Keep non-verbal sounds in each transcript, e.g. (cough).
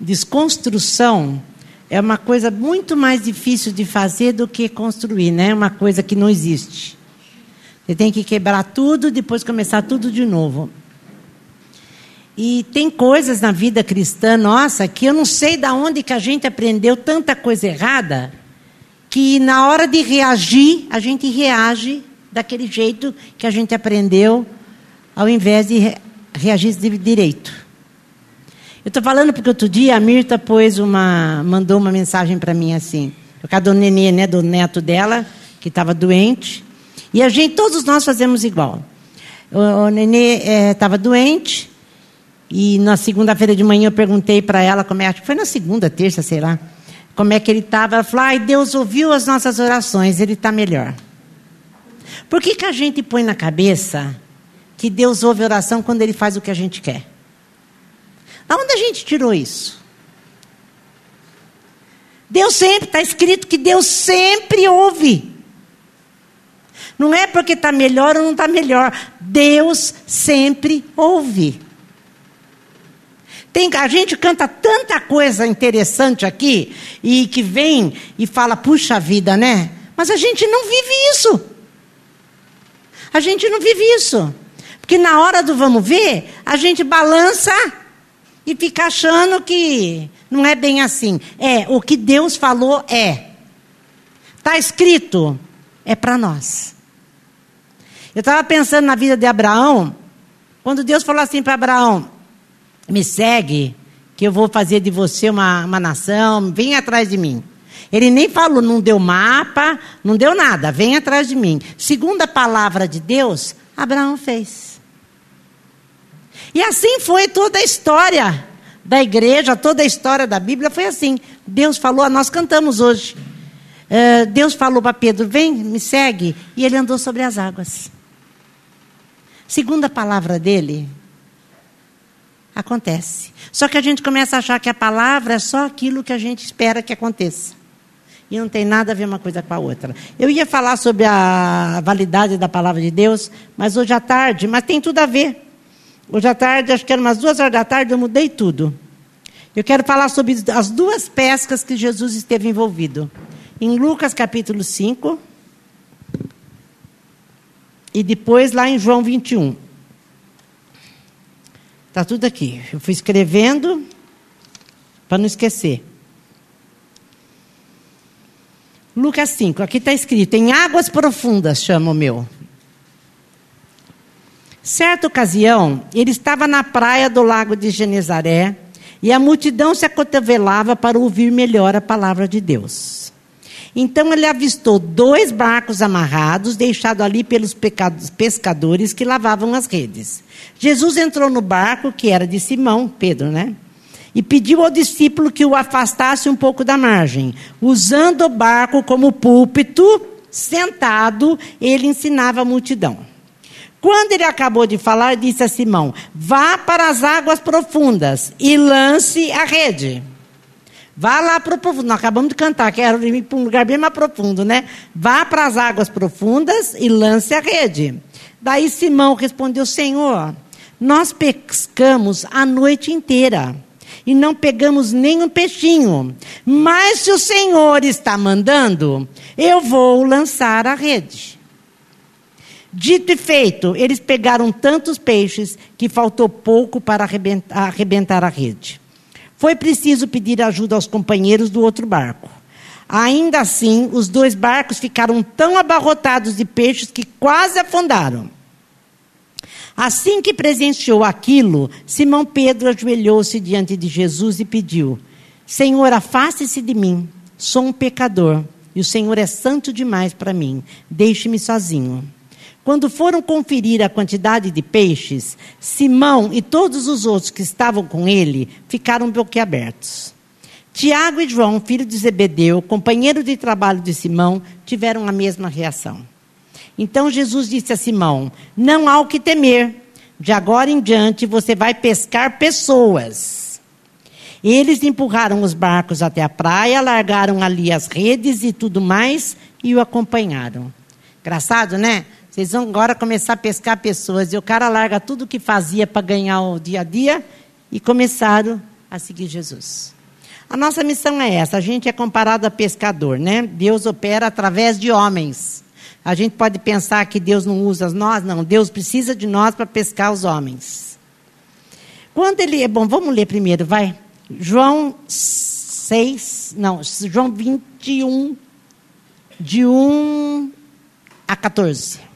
desconstrução é uma coisa muito mais difícil de fazer do que construir, né? Uma coisa que não existe. Você tem que quebrar tudo, depois começar tudo de novo. E tem coisas na vida cristã nossa que eu não sei da onde que a gente aprendeu tanta coisa errada, que na hora de reagir, a gente reage daquele jeito que a gente aprendeu, ao invés de reagir direito. Eu estou falando porque outro dia a Mirta pôs uma, mandou uma mensagem para mim assim, por causa do nenê, né, do neto dela, que estava doente. E a gente, todos nós fazemos igual. O, o nenê estava é, doente, e na segunda-feira de manhã eu perguntei para ela como é, acho que foi na segunda, terça, sei lá, como é que ele estava. Ela falou: ai, Deus ouviu as nossas orações, ele está melhor. Por que, que a gente põe na cabeça que Deus ouve oração quando ele faz o que a gente quer? Da onde a gente tirou isso? Deus sempre, está escrito que Deus sempre ouve. Não é porque está melhor ou não está melhor. Deus sempre ouve. Tem, a gente canta tanta coisa interessante aqui e que vem e fala, puxa vida, né? Mas a gente não vive isso. A gente não vive isso. Porque na hora do vamos ver, a gente balança e fica achando que não é bem assim. É, o que Deus falou é. Está escrito, é para nós. Eu estava pensando na vida de Abraão, quando Deus falou assim para Abraão: me segue, que eu vou fazer de você uma, uma nação, vem atrás de mim. Ele nem falou, não deu mapa, não deu nada, vem atrás de mim. Segundo a palavra de Deus, Abraão fez. E assim foi toda a história da igreja, toda a história da Bíblia foi assim. Deus falou, nós cantamos hoje. Uh, Deus falou para Pedro: vem, me segue. E ele andou sobre as águas. Segundo a palavra dele, acontece. Só que a gente começa a achar que a palavra é só aquilo que a gente espera que aconteça. E não tem nada a ver uma coisa com a outra. Eu ia falar sobre a validade da palavra de Deus, mas hoje à tarde, mas tem tudo a ver. Hoje à tarde, acho que era umas duas horas da tarde, eu mudei tudo. Eu quero falar sobre as duas pescas que Jesus esteve envolvido. Em Lucas capítulo 5 e depois lá em João 21. Está tudo aqui. Eu fui escrevendo para não esquecer. Lucas 5, aqui está escrito: em águas profundas chama o meu. Certa ocasião, ele estava na praia do lago de Genezaré e a multidão se acotovelava para ouvir melhor a palavra de Deus. Então ele avistou dois barcos amarrados, deixados ali pelos pescadores que lavavam as redes. Jesus entrou no barco, que era de Simão, Pedro, né? E pediu ao discípulo que o afastasse um pouco da margem. Usando o barco como púlpito, sentado, ele ensinava a multidão. Quando ele acabou de falar, disse a Simão: Vá para as águas profundas e lance a rede. Vá lá para o profundo. Nós acabamos de cantar, quero ir para um lugar bem mais profundo, né? Vá para as águas profundas e lance a rede. Daí Simão respondeu: Senhor, nós pescamos a noite inteira e não pegamos nenhum peixinho. Mas se o Senhor está mandando, eu vou lançar a rede. Dito e feito, eles pegaram tantos peixes que faltou pouco para arrebentar, arrebentar a rede. Foi preciso pedir ajuda aos companheiros do outro barco. Ainda assim, os dois barcos ficaram tão abarrotados de peixes que quase afundaram. Assim que presenciou aquilo, Simão Pedro ajoelhou-se diante de Jesus e pediu: Senhor, afaste-se de mim, sou um pecador, e o Senhor é santo demais para mim, deixe-me sozinho. Quando foram conferir a quantidade de peixes, Simão e todos os outros que estavam com ele ficaram boquiabertos. Tiago e João, filho de Zebedeu, companheiro de trabalho de Simão, tiveram a mesma reação. Então Jesus disse a Simão: Não há o que temer. De agora em diante você vai pescar pessoas. Eles empurraram os barcos até a praia, largaram ali as redes e tudo mais e o acompanharam. Engraçado, né? Vocês vão agora começar a pescar pessoas. E o cara larga tudo o que fazia para ganhar o dia a dia e começaram a seguir Jesus. A nossa missão é essa. A gente é comparado a pescador, né? Deus opera através de homens. A gente pode pensar que Deus não usa nós, não. Deus precisa de nós para pescar os homens. Quando ele. Bom, vamos ler primeiro, vai. João 6, não, João 21, de 1 a 14.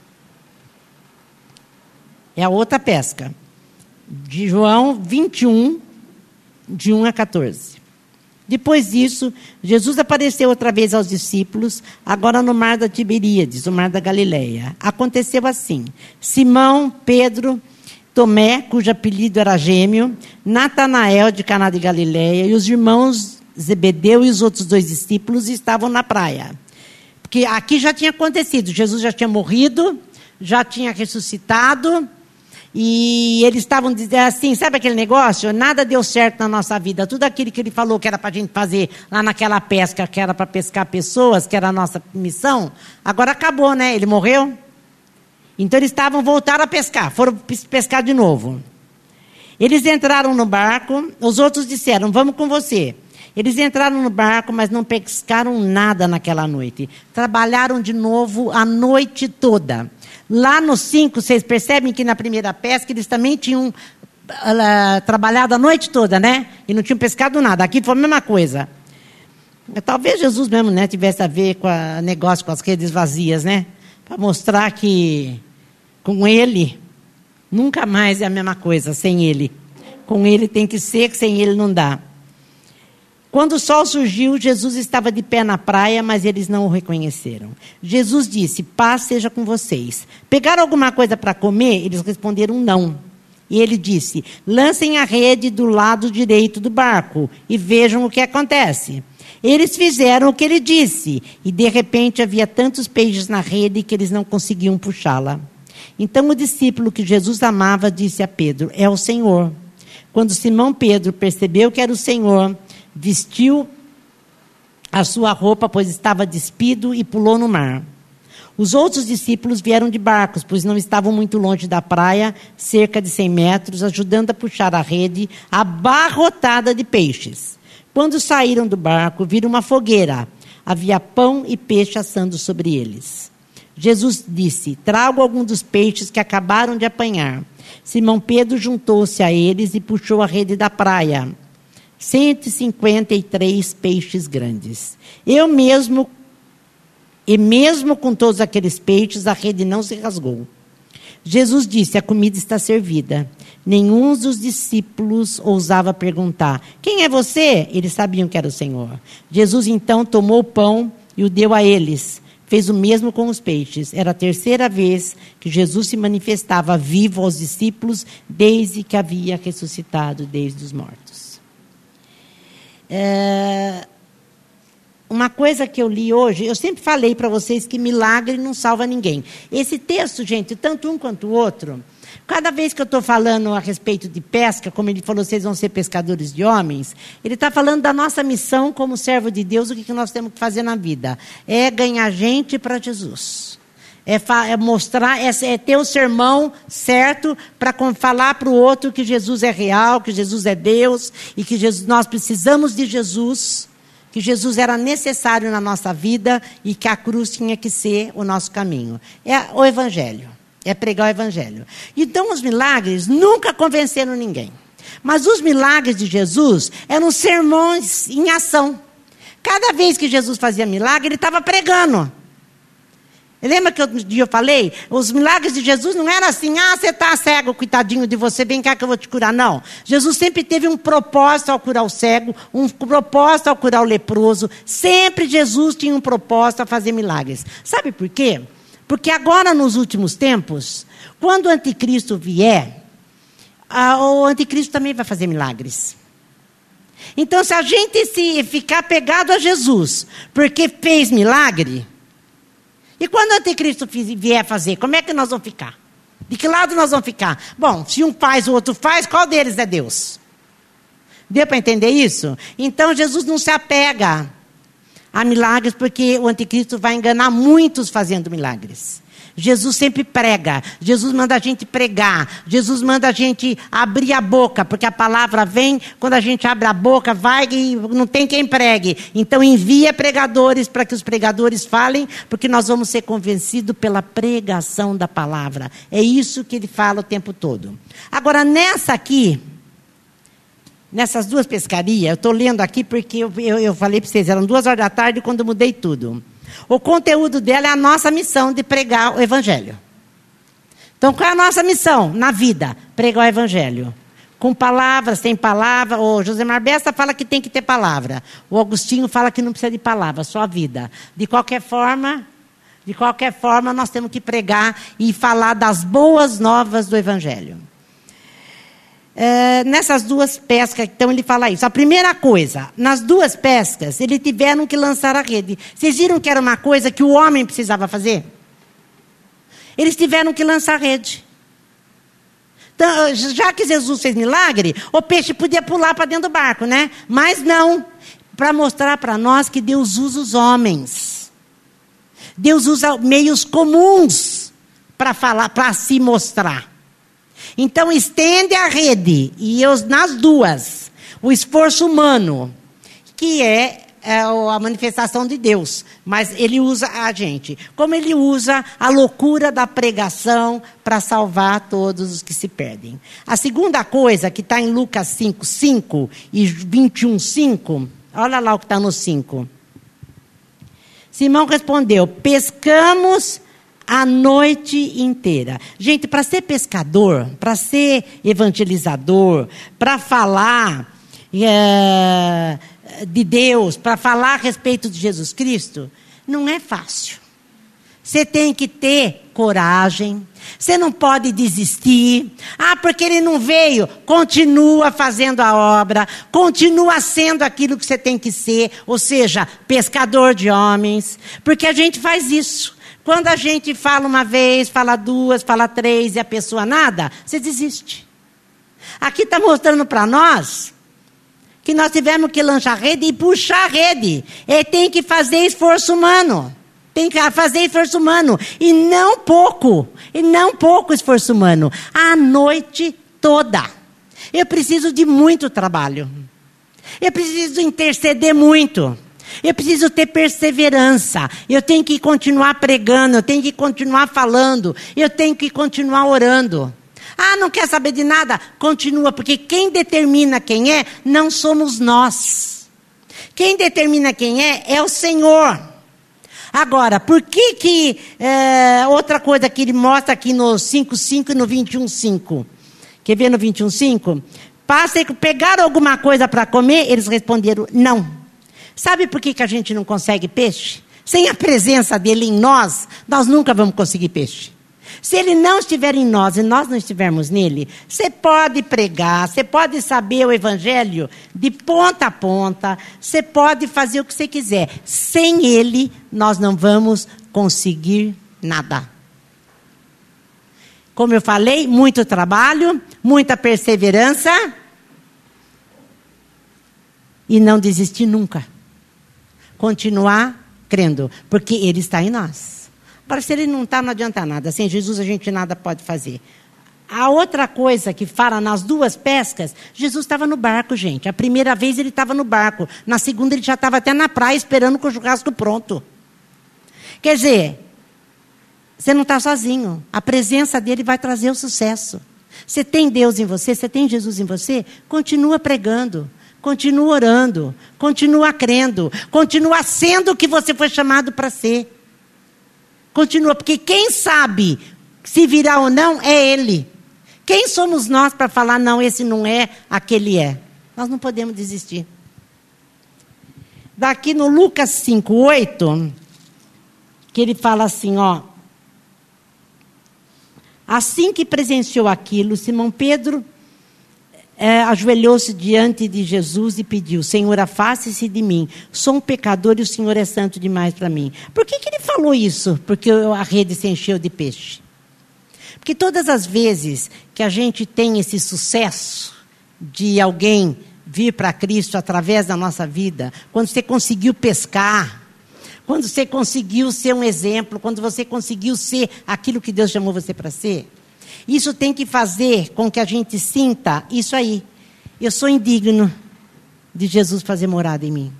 É a outra pesca. De João 21, de 1 a 14. Depois disso, Jesus apareceu outra vez aos discípulos, agora no mar da Tiberíades, o mar da Galileia. Aconteceu assim: Simão, Pedro, Tomé, cujo apelido era Gêmeo, Natanael de Caná de Galileia e os irmãos Zebedeu e os outros dois discípulos estavam na praia. Porque aqui já tinha acontecido, Jesus já tinha morrido, já tinha ressuscitado, e eles estavam dizendo assim, sabe aquele negócio? Nada deu certo na nossa vida. Tudo aquilo que ele falou que era para a gente fazer lá naquela pesca, que era para pescar pessoas, que era a nossa missão, agora acabou, né? Ele morreu. Então eles estavam voltar a pescar, foram pescar de novo. Eles entraram no barco, os outros disseram: Vamos com você. Eles entraram no barco, mas não pescaram nada naquela noite. Trabalharam de novo a noite toda. Lá no 5, vocês percebem que na primeira pesca eles também tinham uh, trabalhado a noite toda, né? E não tinham pescado nada. Aqui foi a mesma coisa. Talvez Jesus mesmo né, tivesse a ver com o negócio com as redes vazias, né? Para mostrar que com ele nunca mais é a mesma coisa sem ele. Com ele tem que ser, sem ele não dá. Quando o sol surgiu, Jesus estava de pé na praia, mas eles não o reconheceram. Jesus disse: Paz seja com vocês. Pegaram alguma coisa para comer? Eles responderam: Não. E ele disse: Lancem a rede do lado direito do barco e vejam o que acontece. Eles fizeram o que ele disse, e de repente havia tantos peixes na rede que eles não conseguiam puxá-la. Então o discípulo que Jesus amava disse a Pedro: É o Senhor. Quando Simão Pedro percebeu que era o Senhor, vestiu a sua roupa, pois estava despido, e pulou no mar. Os outros discípulos vieram de barcos, pois não estavam muito longe da praia, cerca de 100 metros, ajudando a puxar a rede abarrotada de peixes. Quando saíram do barco, viram uma fogueira. Havia pão e peixe assando sobre eles. Jesus disse: Trago algum dos peixes que acabaram de apanhar. Simão Pedro juntou-se a eles e puxou a rede da praia 153 peixes grandes. Eu mesmo, e mesmo com todos aqueles peixes, a rede não se rasgou. Jesus disse: A comida está servida. Nenhum dos discípulos ousava perguntar: Quem é você? Eles sabiam que era o Senhor. Jesus então tomou o pão e o deu a eles. Fez o mesmo com os peixes. Era a terceira vez que Jesus se manifestava vivo aos discípulos desde que havia ressuscitado desde os mortos. É, uma coisa que eu li hoje, eu sempre falei para vocês que milagre não salva ninguém. Esse texto, gente, tanto um quanto o outro, cada vez que eu estou falando a respeito de pesca, como ele falou, vocês vão ser pescadores de homens, ele está falando da nossa missão como servo de Deus, o que, que nós temos que fazer na vida. É ganhar gente para Jesus é, é mostrar, é, é, ter o sermão certo para falar para o outro que Jesus é real, que Jesus é Deus e que Jesus, nós precisamos de Jesus, que Jesus era necessário na nossa vida e que a cruz tinha que ser o nosso caminho. É o Evangelho, é pregar o Evangelho. Então, os milagres nunca convenceram ninguém. Mas os milagres de Jesus eram sermões em ação. Cada vez que Jesus fazia milagre, ele estava pregando. Lembra que outro dia eu falei? Os milagres de Jesus não eram assim, ah, você está cego, coitadinho de você, vem cá que eu vou te curar. Não. Jesus sempre teve um propósito ao curar o cego, um propósito ao curar o leproso. Sempre Jesus tinha um propósito a fazer milagres. Sabe por quê? Porque agora, nos últimos tempos, quando o anticristo vier, o anticristo também vai fazer milagres. Então, se a gente se ficar pegado a Jesus, porque fez milagre, e quando o anticristo vier fazer, como é que nós vamos ficar? De que lado nós vamos ficar? Bom, se um faz, o outro faz, qual deles é Deus? Deu para entender isso? Então Jesus não se apega a milagres, porque o anticristo vai enganar muitos fazendo milagres. Jesus sempre prega. Jesus manda a gente pregar. Jesus manda a gente abrir a boca, porque a palavra vem, quando a gente abre a boca, vai e não tem quem pregue. Então envia pregadores para que os pregadores falem, porque nós vamos ser convencidos pela pregação da palavra. É isso que ele fala o tempo todo. Agora, nessa aqui, nessas duas pescarias, eu estou lendo aqui porque eu, eu, eu falei para vocês, eram duas horas da tarde quando eu mudei tudo. O conteúdo dela é a nossa missão de pregar o Evangelho. Então, qual é a nossa missão na vida? Pregar o Evangelho. Com palavras, sem palavra. O José Marbesta fala que tem que ter palavra. O Agostinho fala que não precisa de palavra, só a vida. De qualquer forma, de qualquer forma, nós temos que pregar e falar das boas novas do Evangelho. É, nessas duas pescas, então ele fala isso. A primeira coisa, nas duas pescas, eles tiveram que lançar a rede. Vocês viram que era uma coisa que o homem precisava fazer? Eles tiveram que lançar a rede. Então, já que Jesus fez milagre, o peixe podia pular para dentro do barco, né? Mas não, para mostrar para nós que Deus usa os homens. Deus usa meios comuns para falar, para se mostrar. Então estende a rede, e eu, nas duas, o esforço humano, que é, é a manifestação de Deus, mas ele usa a gente. Como ele usa a loucura da pregação para salvar todos os que se perdem. A segunda coisa, que está em Lucas 5, 5 e 21, 5, olha lá o que está no 5. Simão respondeu: Pescamos a noite inteira. Gente, para ser pescador, para ser evangelizador, para falar é, de Deus, para falar a respeito de Jesus Cristo, não é fácil. Você tem que ter coragem. Você não pode desistir. Ah, porque ele não veio. Continua fazendo a obra. Continua sendo aquilo que você tem que ser. Ou seja, pescador de homens. Porque a gente faz isso. Quando a gente fala uma vez, fala duas, fala três e a pessoa nada, você desiste. Aqui está mostrando para nós que nós tivemos que lançar rede e puxar rede. E tem que fazer esforço humano. Tem que fazer esforço humano. E não pouco. E não pouco esforço humano. A noite toda. Eu preciso de muito trabalho. Eu preciso interceder muito. Eu preciso ter perseverança. Eu tenho que continuar pregando, eu tenho que continuar falando, eu tenho que continuar orando. Ah, não quer saber de nada? Continua, porque quem determina quem é não somos nós. Quem determina quem é é o Senhor. Agora, por que que é, outra coisa que ele mostra aqui no 5.5 e no 21.5? Quer ver no 21.5? Passa e pegaram alguma coisa para comer? Eles responderam, não. Sabe por que, que a gente não consegue peixe? Sem a presença dele em nós, nós nunca vamos conseguir peixe. Se ele não estiver em nós e nós não estivermos nele, você pode pregar, você pode saber o evangelho de ponta a ponta, você pode fazer o que você quiser. Sem ele, nós não vamos conseguir nada. Como eu falei, muito trabalho, muita perseverança e não desistir nunca continuar crendo, porque Ele está em nós. Agora, se Ele não está, não adianta nada. Sem Jesus a gente nada pode fazer. A outra coisa que fala nas duas pescas, Jesus estava no barco, gente. A primeira vez ele estava no barco. Na segunda ele já estava até na praia esperando com o churrasco pronto. Quer dizer, você não está sozinho. A presença dele vai trazer o sucesso. Você tem Deus em você, você tem Jesus em você, continua pregando. Continua orando, continua crendo, continua sendo o que você foi chamado para ser. Continua, porque quem sabe se virá ou não é Ele. Quem somos nós para falar, não, esse não é, aquele é? Nós não podemos desistir. Daqui no Lucas 5, 8, que ele fala assim, ó. Assim que presenciou aquilo, Simão Pedro é, ajoelhou-se diante de Jesus e pediu: Senhor, afaste-se de mim. Sou um pecador e o Senhor é santo demais para mim. Por que, que ele falou isso? Porque a rede se encheu de peixe. Porque todas as vezes que a gente tem esse sucesso de alguém vir para Cristo através da nossa vida, quando você conseguiu pescar, quando você conseguiu ser um exemplo, quando você conseguiu ser aquilo que Deus chamou você para ser. Isso tem que fazer com que a gente sinta isso aí. Eu sou indigno de Jesus fazer morada em mim.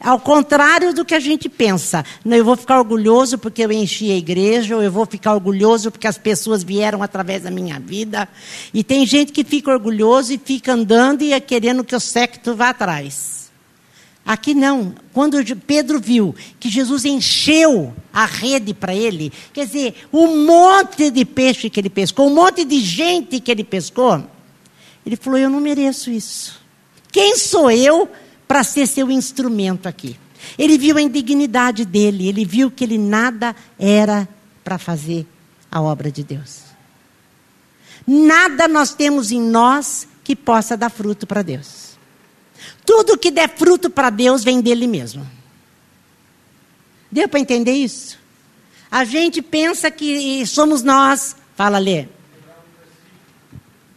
Ao contrário do que a gente pensa. Não, eu vou ficar orgulhoso porque eu enchi a igreja, ou eu vou ficar orgulhoso porque as pessoas vieram através da minha vida. E tem gente que fica orgulhoso e fica andando e é querendo que o secto vá atrás. Aqui não. Quando Pedro viu que Jesus encheu a rede para ele, quer dizer, um monte de peixe que ele pescou, um monte de gente que ele pescou, ele falou: Eu não mereço isso. Quem sou eu para ser seu instrumento aqui. Ele viu a indignidade dele, ele viu que ele nada era para fazer a obra de Deus. Nada nós temos em nós que possa dar fruto para Deus. Tudo que der fruto para Deus vem dele mesmo. Deu para entender isso? A gente pensa que somos nós. Fala, lê.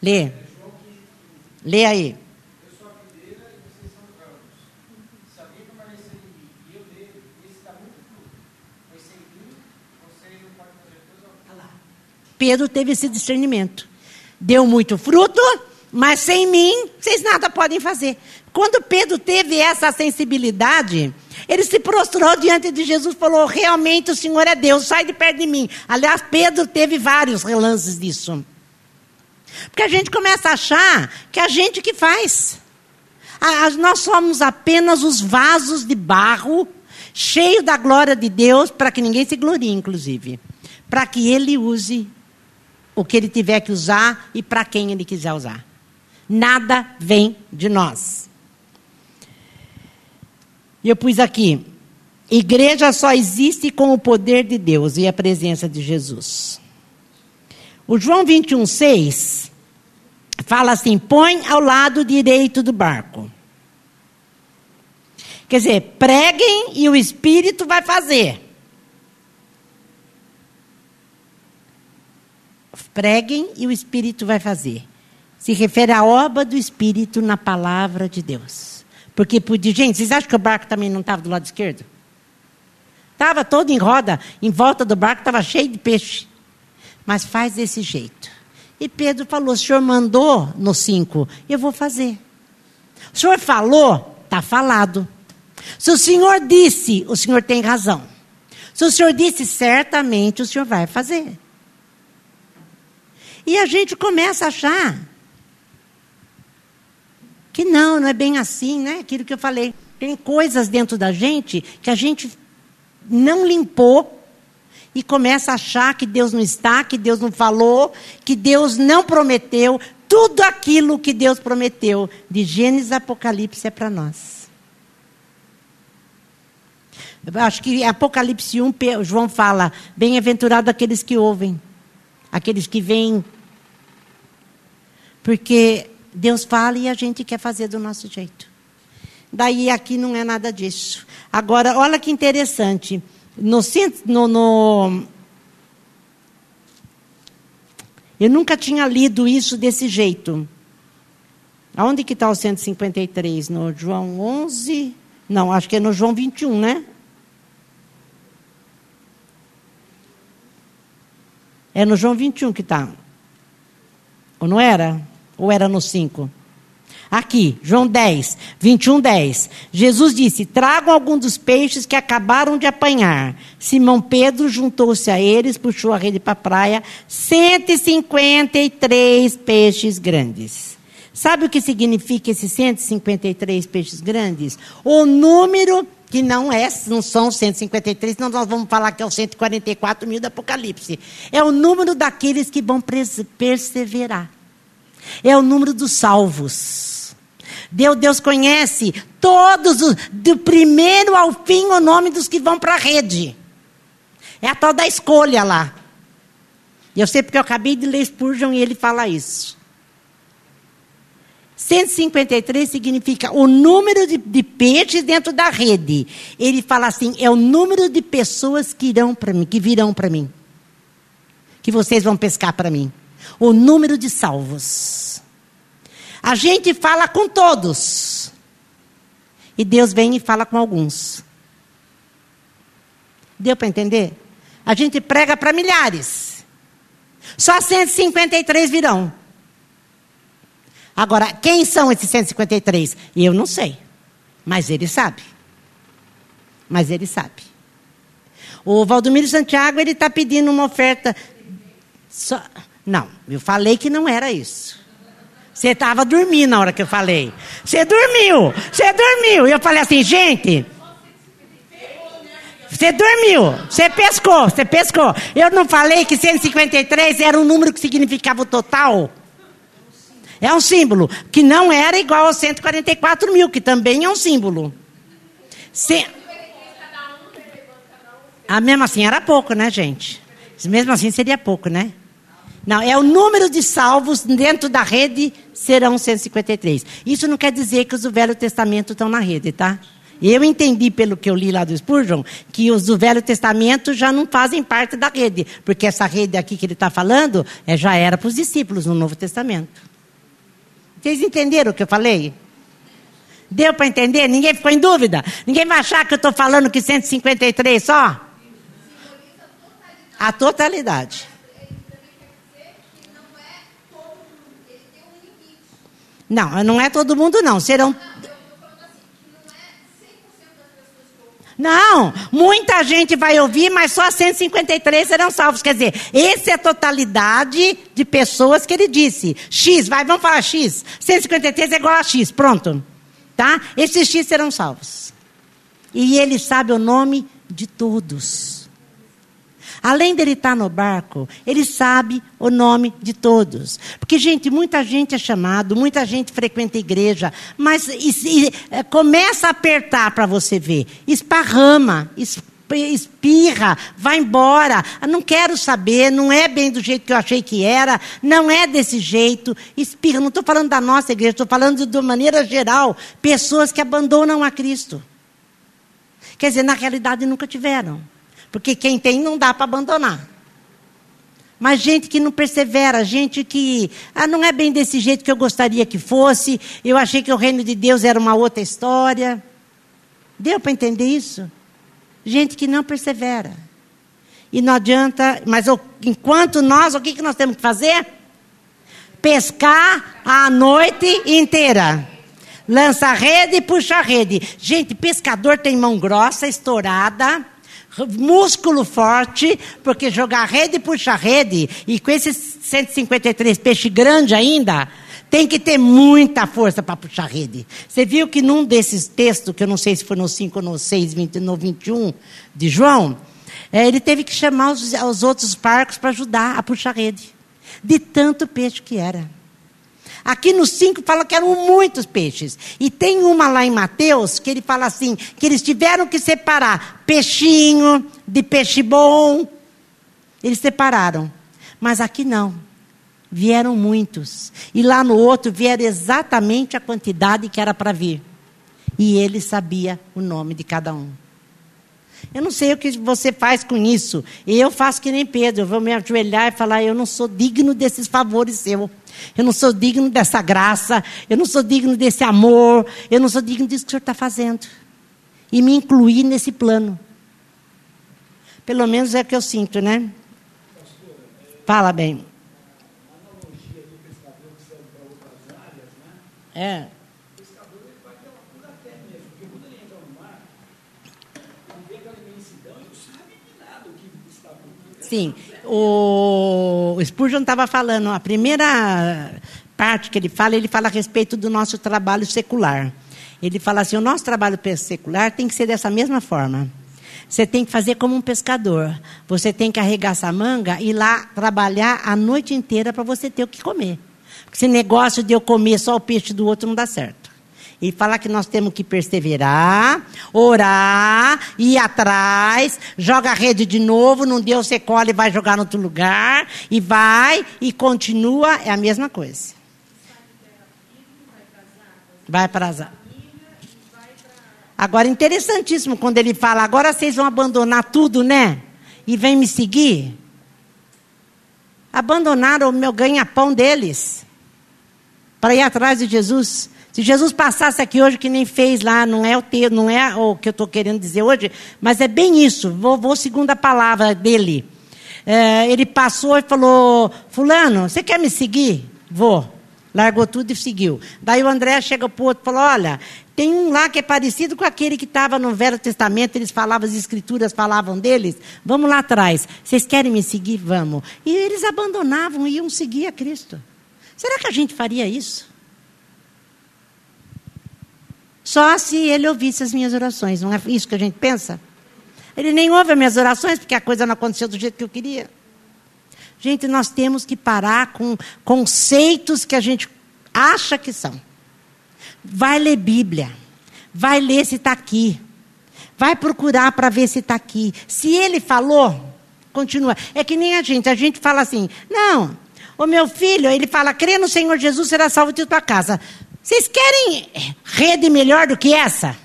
Lê. Lê aí. Pedro teve esse discernimento. Deu muito fruto, mas sem mim, vocês nada podem fazer. Quando Pedro teve essa sensibilidade, ele se prostrou diante de Jesus e falou: Realmente o Senhor é Deus, sai de perto de mim. Aliás, Pedro teve vários relances disso. Porque a gente começa a achar que a gente que faz. nós somos apenas os vasos de barro, cheios da glória de Deus, para que ninguém se glorie, inclusive. Para que Ele use o que ele tiver que usar e para quem ele quiser usar. Nada vem de nós. E eu pus aqui: igreja só existe com o poder de Deus e a presença de Jesus. O João 21, 6 fala assim: põe ao lado direito do barco. Quer dizer, preguem e o Espírito vai fazer. Preguem e o Espírito vai fazer. Se refere à obra do Espírito na palavra de Deus. Porque, gente, vocês acham que o barco também não estava do lado esquerdo? Estava todo em roda, em volta do barco estava cheio de peixe. Mas faz desse jeito. E Pedro falou: o senhor mandou no 5, eu vou fazer. O senhor falou, está falado. Se o senhor disse, o senhor tem razão. Se o senhor disse, certamente o senhor vai fazer. E a gente começa a achar que não, não é bem assim, né? Aquilo que eu falei. Tem coisas dentro da gente que a gente não limpou e começa a achar que Deus não está, que Deus não falou, que Deus não prometeu. Tudo aquilo que Deus prometeu, de Gênesis a Apocalipse, é para nós. Eu acho que Apocalipse 1, João fala: Bem-aventurado aqueles que ouvem, aqueles que veem porque Deus fala e a gente quer fazer do nosso jeito. Daí aqui não é nada disso. Agora, olha que interessante. No, no, no, eu nunca tinha lido isso desse jeito. Aonde que está o 153? No João 11? Não, acho que é no João 21, né? É no João 21 que está. Ou não era? Ou era no 5? Aqui, João 10, 21, 10. Jesus disse: Tragam algum dos peixes que acabaram de apanhar. Simão Pedro juntou-se a eles, puxou a rede para a praia. 153 peixes grandes. Sabe o que significa esses 153 peixes grandes? O número que não é, não são 153, senão nós vamos falar que é o 144 mil do Apocalipse. É o número daqueles que vão perseverar. É o número dos salvos. Deus, Deus conhece todos, do primeiro ao fim, o nome dos que vão para a rede. É a tal da escolha lá. Eu sei porque eu acabei de ler Spurgeon e ele fala isso. 153 significa o número de, de, peixes dentro da rede. Ele fala assim: é o número de pessoas que irão para mim, que virão para mim. Que vocês vão pescar para mim o número de salvos. A gente fala com todos. E Deus vem e fala com alguns. Deu para entender? A gente prega para milhares. Só 153 virão. Agora, quem são esses 153? Eu não sei. Mas ele sabe. Mas ele sabe. O Valdomiro Santiago, ele está pedindo uma oferta. Só... Não, eu falei que não era isso. Você estava dormindo na hora que eu falei. Você dormiu, você dormiu. E eu falei assim, gente. Você dormiu, você pescou, você pescou. Eu não falei que 153 era um número que significava o total? É um símbolo, que não era igual aos 144 mil, que também é um símbolo. Se... Ah, mesmo assim era pouco, né, gente? Mesmo assim seria pouco, né? Não, é o número de salvos dentro da rede serão 153. Isso não quer dizer que os do Velho Testamento estão na rede, tá? Eu entendi pelo que eu li lá do Spurgeon que os do Velho Testamento já não fazem parte da rede, porque essa rede aqui que ele está falando é, já era para os discípulos no Novo Testamento. Vocês entenderam o que eu falei? Deu para entender? Ninguém ficou em dúvida? Ninguém vai achar que eu estou falando que 153 só? A totalidade. Não, não é todo mundo não. Serão. Não, muita gente vai ouvir, mas só 153 serão salvos. Quer dizer, essa é a totalidade de pessoas que ele disse. X, vai, vamos falar X. 153 é igual a X, pronto. Tá? Esses X serão salvos. E ele sabe o nome de todos. Além dele estar no barco, ele sabe o nome de todos. Porque, gente, muita gente é chamado, muita gente frequenta a igreja, mas e, e, é, começa a apertar para você ver. Esparrama, espirra, vai embora. Não quero saber, não é bem do jeito que eu achei que era, não é desse jeito. Espirra, não estou falando da nossa igreja, estou falando de maneira geral, pessoas que abandonam a Cristo. Quer dizer, na realidade nunca tiveram. Porque quem tem não dá para abandonar. Mas gente que não persevera, gente que ah, não é bem desse jeito que eu gostaria que fosse, eu achei que o reino de Deus era uma outra história. Deu para entender isso? Gente que não persevera. E não adianta, mas enquanto nós, o que, que nós temos que fazer? Pescar a noite inteira. Lança rede e puxa rede. Gente, pescador tem mão grossa, estourada músculo forte, porque jogar rede puxa rede, e com esses 153 peixes grandes ainda, tem que ter muita força para puxar rede. Você viu que num desses textos, que eu não sei se foi no 5 ou no 6, 20, no 21 de João, é, ele teve que chamar os, os outros barcos para ajudar a puxar rede. De tanto peixe que era. Aqui no 5 fala que eram muitos peixes. E tem uma lá em Mateus que ele fala assim: que eles tiveram que separar peixinho de peixe bom. Eles separaram. Mas aqui não. Vieram muitos. E lá no outro vieram exatamente a quantidade que era para vir. E ele sabia o nome de cada um. Eu não sei o que você faz com isso. Eu faço que nem Pedro. Eu vou me ajoelhar e falar: eu não sou digno desses favores seus. Eu não sou digno dessa graça. Eu não sou digno desse amor. Eu não sou digno disso que o Senhor está fazendo. E me incluir nesse plano. Pelo menos é o que eu sinto, né? Fala bem. É. Sim, o Spurgeon estava falando, a primeira parte que ele fala, ele fala a respeito do nosso trabalho secular. Ele fala assim: o nosso trabalho secular tem que ser dessa mesma forma. Você tem que fazer como um pescador. Você tem que arregaçar a manga e ir lá trabalhar a noite inteira para você ter o que comer. Porque esse negócio de eu comer só o peixe do outro não dá certo. E fala que nós temos que perseverar, orar, ir atrás, joga a rede de novo, não deu, você colhe e vai jogar em outro lugar, e vai, e continua, é a mesma coisa. Vai para as Agora, interessantíssimo quando ele fala, agora vocês vão abandonar tudo, né? E vem me seguir. Abandonaram o meu ganha-pão deles para ir atrás de Jesus. Se Jesus passasse aqui hoje, que nem fez lá, não é o ter, não é o que eu estou querendo dizer hoje, mas é bem isso. Vou, vou segundo a palavra dele. É, ele passou e falou: Fulano, você quer me seguir? Vou. Largou tudo e seguiu. Daí o André chega para o outro e falou: Olha, tem um lá que é parecido com aquele que estava no Velho Testamento, eles falavam, as escrituras falavam deles. Vamos lá atrás. Vocês querem me seguir? Vamos. E eles abandonavam e iam seguir a Cristo. Será que a gente faria isso? Só se ele ouvisse as minhas orações. Não é isso que a gente pensa? Ele nem ouve as minhas orações porque a coisa não aconteceu do jeito que eu queria. Gente, nós temos que parar com conceitos que a gente acha que são. Vai ler Bíblia. Vai ler se está aqui. Vai procurar para ver se está aqui. Se ele falou, continua. É que nem a gente. A gente fala assim: não, o meu filho, ele fala, crê no Senhor Jesus, será salvo de tua casa. Vocês querem rede melhor do que essa?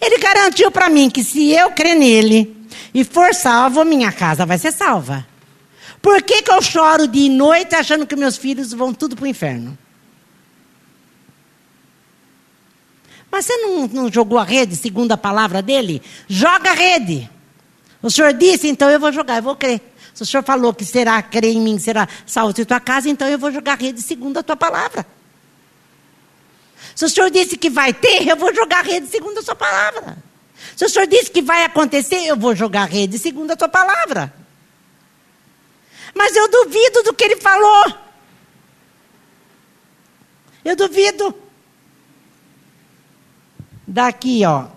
Ele garantiu para mim que se eu crer nele e for salvo, minha casa vai ser salva. Por que, que eu choro de noite achando que meus filhos vão tudo para o inferno? Mas você não, não jogou a rede segundo a palavra dele? Joga a rede. O senhor disse, então eu vou jogar, eu vou crer. Se o senhor falou que será, crer em mim, será salvo de tua casa, então eu vou jogar a rede segundo a tua palavra. Se o senhor disse que vai ter, eu vou jogar rede segundo a sua palavra. Se o senhor disse que vai acontecer, eu vou jogar rede segundo a tua palavra. Mas eu duvido do que ele falou. Eu duvido. Daqui, ó.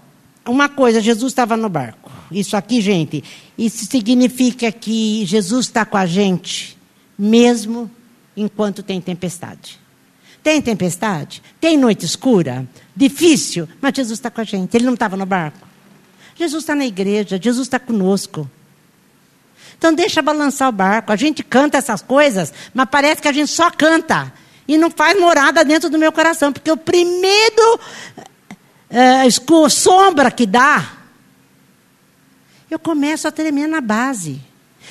Uma coisa, Jesus estava no barco. Isso aqui, gente, isso significa que Jesus está com a gente, mesmo enquanto tem tempestade. Tem tempestade? Tem noite escura? Difícil? Mas Jesus está com a gente. Ele não estava no barco. Jesus está na igreja, Jesus está conosco. Então deixa balançar o barco. A gente canta essas coisas, mas parece que a gente só canta. E não faz morada dentro do meu coração. Porque o primeiro é, sombra que dá, eu começo a tremer na base.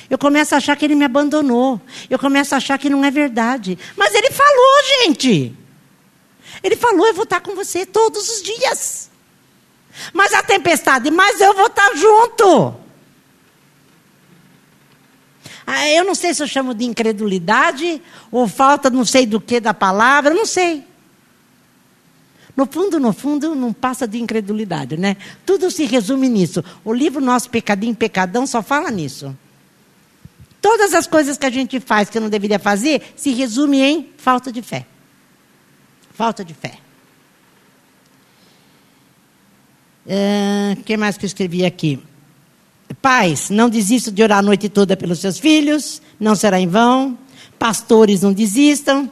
Eu começo a achar que ele me abandonou. Eu começo a achar que não é verdade. Mas ele falou, gente. Ele falou: eu vou estar com você todos os dias. Mas a tempestade, mas eu vou estar junto. Ah, eu não sei se eu chamo de incredulidade ou falta não sei do que da palavra, não sei. No fundo, no fundo, não passa de incredulidade, né? Tudo se resume nisso. O livro Nosso Pecadinho Pecadão só fala nisso. Todas as coisas que a gente faz que não deveria fazer se resume em falta de fé. Falta de fé. O uh, que mais que eu escrevi aqui? Pais, não desistam de orar a noite toda pelos seus filhos, não será em vão. Pastores, não desistam.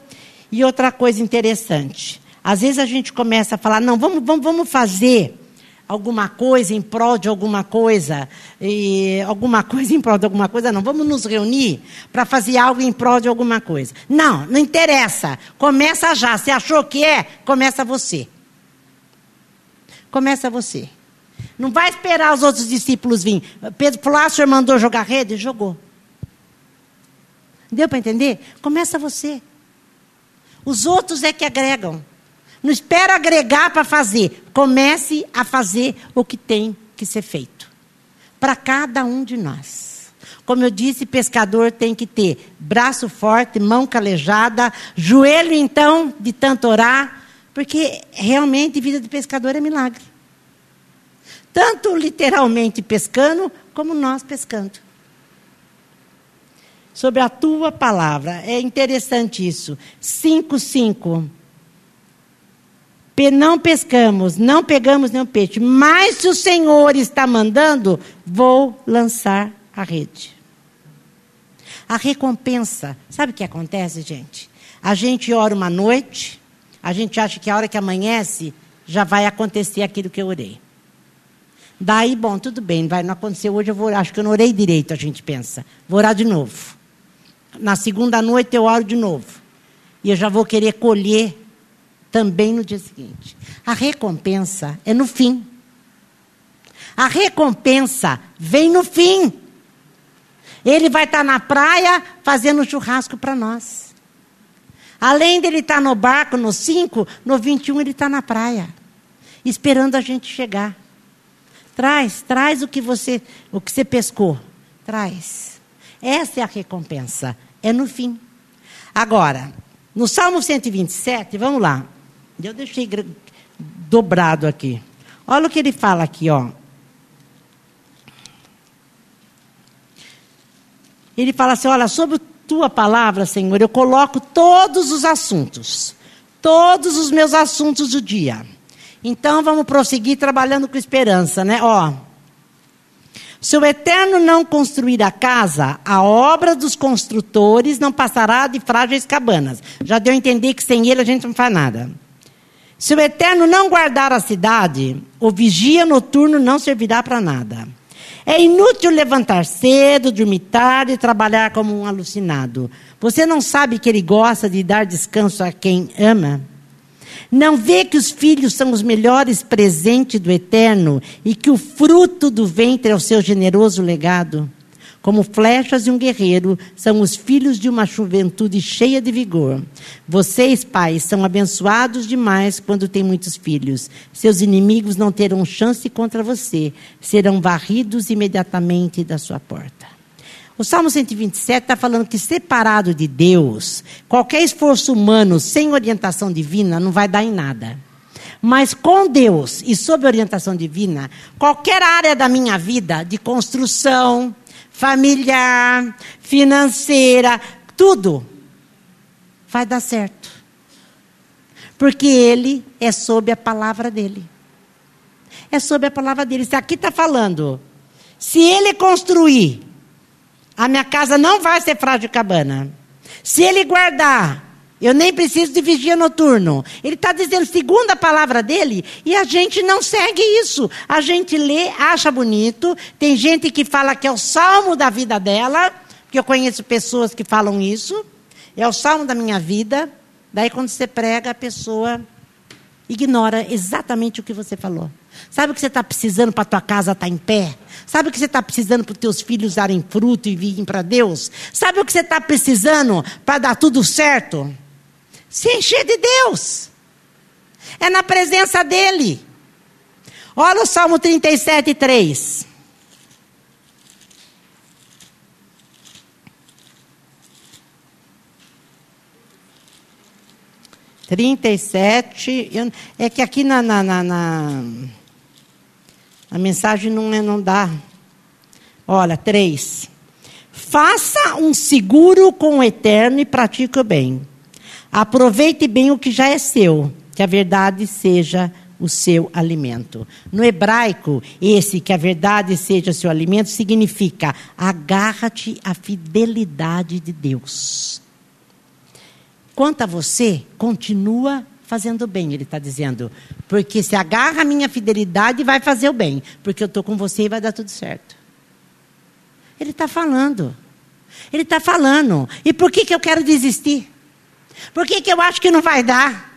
E outra coisa interessante: às vezes a gente começa a falar, não, vamos, vamos, vamos fazer alguma coisa em prol de alguma coisa, e alguma (laughs) coisa em prol de alguma coisa, não, vamos nos reunir para fazer algo em prol de alguma coisa. Não, não interessa. Começa já. Se achou que é, começa você. Começa você. Não vai esperar os outros discípulos virem. Pedro falou: ah, mandou jogar rede? Jogou. Deu para entender? Começa você. Os outros é que agregam. Não espera agregar para fazer. Comece a fazer o que tem que ser feito. Para cada um de nós. Como eu disse, pescador tem que ter braço forte, mão calejada, joelho então de tanto orar, porque realmente vida de pescador é milagre. Tanto literalmente pescando, como nós pescando. Sobre a tua palavra. É interessante isso. 5,5 não pescamos, não pegamos nenhum peixe, mas se o Senhor está mandando, vou lançar a rede. A recompensa, sabe o que acontece, gente? A gente ora uma noite, a gente acha que a hora que amanhece já vai acontecer aquilo que eu orei. Daí, bom, tudo bem, vai, não aconteceu hoje, eu vou, acho que eu não orei direito, a gente pensa. Vou orar de novo. Na segunda noite eu oro de novo. E eu já vou querer colher também no dia seguinte. A recompensa é no fim. A recompensa vem no fim. Ele vai estar na praia fazendo churrasco para nós. Além dele estar tá no barco no 5, no 21 ele está na praia, esperando a gente chegar. Traz, traz o que você, o que você pescou. Traz. Essa é a recompensa. É no fim. Agora, no Salmo 127, vamos lá. Eu deixei dobrado aqui. Olha o que ele fala aqui, ó. Ele fala assim: olha, sobre tua palavra, Senhor, eu coloco todos os assuntos, todos os meus assuntos do dia. Então vamos prosseguir trabalhando com esperança, né? Ó. Se o Eterno não construir a casa, a obra dos construtores não passará de frágeis cabanas. Já deu a entender que sem ele a gente não faz nada. Se o Eterno não guardar a cidade, o vigia noturno não servirá para nada. É inútil levantar cedo, dormir tarde e trabalhar como um alucinado. Você não sabe que ele gosta de dar descanso a quem ama? Não vê que os filhos são os melhores presentes do eterno e que o fruto do ventre é o seu generoso legado? Como flechas de um guerreiro, são os filhos de uma juventude cheia de vigor. Vocês, pais, são abençoados demais quando têm muitos filhos. Seus inimigos não terão chance contra você, serão varridos imediatamente da sua porta. O Salmo 127 está falando que separado de Deus, qualquer esforço humano sem orientação divina não vai dar em nada. Mas com Deus e sob orientação divina, qualquer área da minha vida, de construção, familiar, financeira, tudo vai dar certo. Porque ele é sob a palavra dele. É sob a palavra dele. Se aqui está falando, se ele construir, a minha casa não vai ser frágil cabana. Se ele guardar, eu nem preciso de vigia noturno. Ele está dizendo segundo a palavra dele e a gente não segue isso. A gente lê, acha bonito. Tem gente que fala que é o salmo da vida dela, porque eu conheço pessoas que falam isso. É o salmo da minha vida. Daí quando você prega, a pessoa ignora exatamente o que você falou. Sabe o que você está precisando para a tua casa estar tá em pé? Sabe o que você está precisando para os teus filhos darem fruto e virem para Deus? Sabe o que você está precisando para dar tudo certo? Se encher de Deus. É na presença dEle. Olha o Salmo 37, 3. Trinta e sete. É que aqui na, na, na, na a mensagem não, é, não dá. Olha, três. Faça um seguro com o eterno e pratique o bem. Aproveite bem o que já é seu, que a verdade seja o seu alimento. No hebraico, esse que a verdade seja o seu alimento significa agarra-te à fidelidade de Deus. Quanto a você, continua fazendo bem, ele está dizendo. Porque se agarra a minha fidelidade, vai fazer o bem. Porque eu estou com você e vai dar tudo certo. Ele está falando. Ele está falando. E por que, que eu quero desistir? Por que, que eu acho que não vai dar?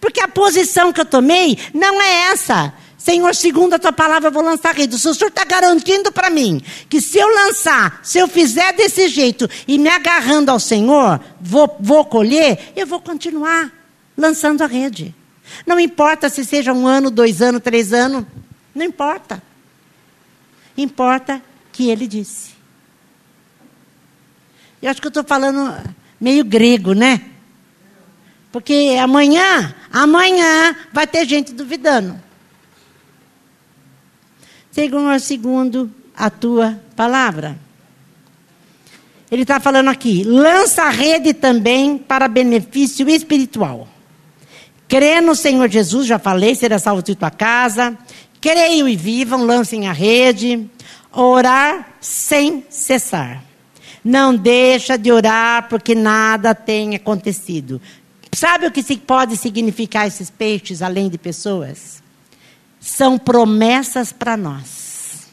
Porque a posição que eu tomei não é essa. Senhor, segundo a tua palavra, eu vou lançar rede. O Senhor está garantindo para mim que se eu lançar, se eu fizer desse jeito e me agarrando ao Senhor, vou, vou colher, eu vou continuar lançando a rede. Não importa se seja um ano, dois anos, três anos, não importa. Importa que ele disse. Eu acho que eu estou falando meio grego, né? Porque amanhã, amanhã vai ter gente duvidando. Segundo, segundo a tua palavra. Ele está falando aqui, lança a rede também para benefício espiritual. Crê no Senhor Jesus, já falei, será salvo de tua casa. Creiam e vivam, lancem a rede. Orar sem cessar. Não deixa de orar porque nada tem acontecido. Sabe o que pode significar esses peixes além de pessoas? São promessas para nós.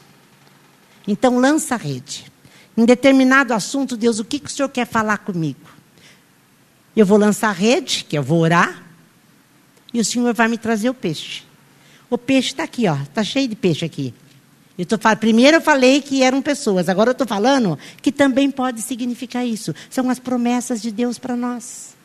Então lança a rede. Em determinado assunto, Deus, o que, que o Senhor quer falar comigo? Eu vou lançar a rede, que eu vou orar, e o Senhor vai me trazer o peixe. O peixe está aqui, ó, está cheio de peixe aqui. Eu tô, primeiro eu falei que eram pessoas, agora eu estou falando que também pode significar isso. São as promessas de Deus para nós.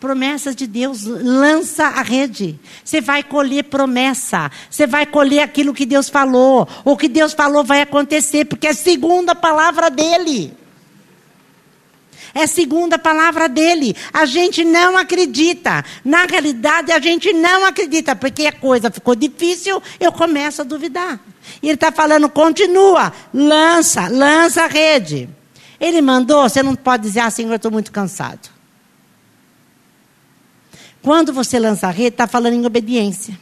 promessas de Deus, lança a rede. Você vai colher promessa. Você vai colher aquilo que Deus falou. O que Deus falou vai acontecer, porque é segundo a palavra dele. É segundo a palavra dele. A gente não acredita. Na realidade, a gente não acredita, porque a coisa ficou difícil, eu começo a duvidar. E ele está falando, continua, lança, lança a rede. Ele mandou, você não pode dizer, Senhor, eu estou muito cansado. Quando você lança a rede, está falando em obediência.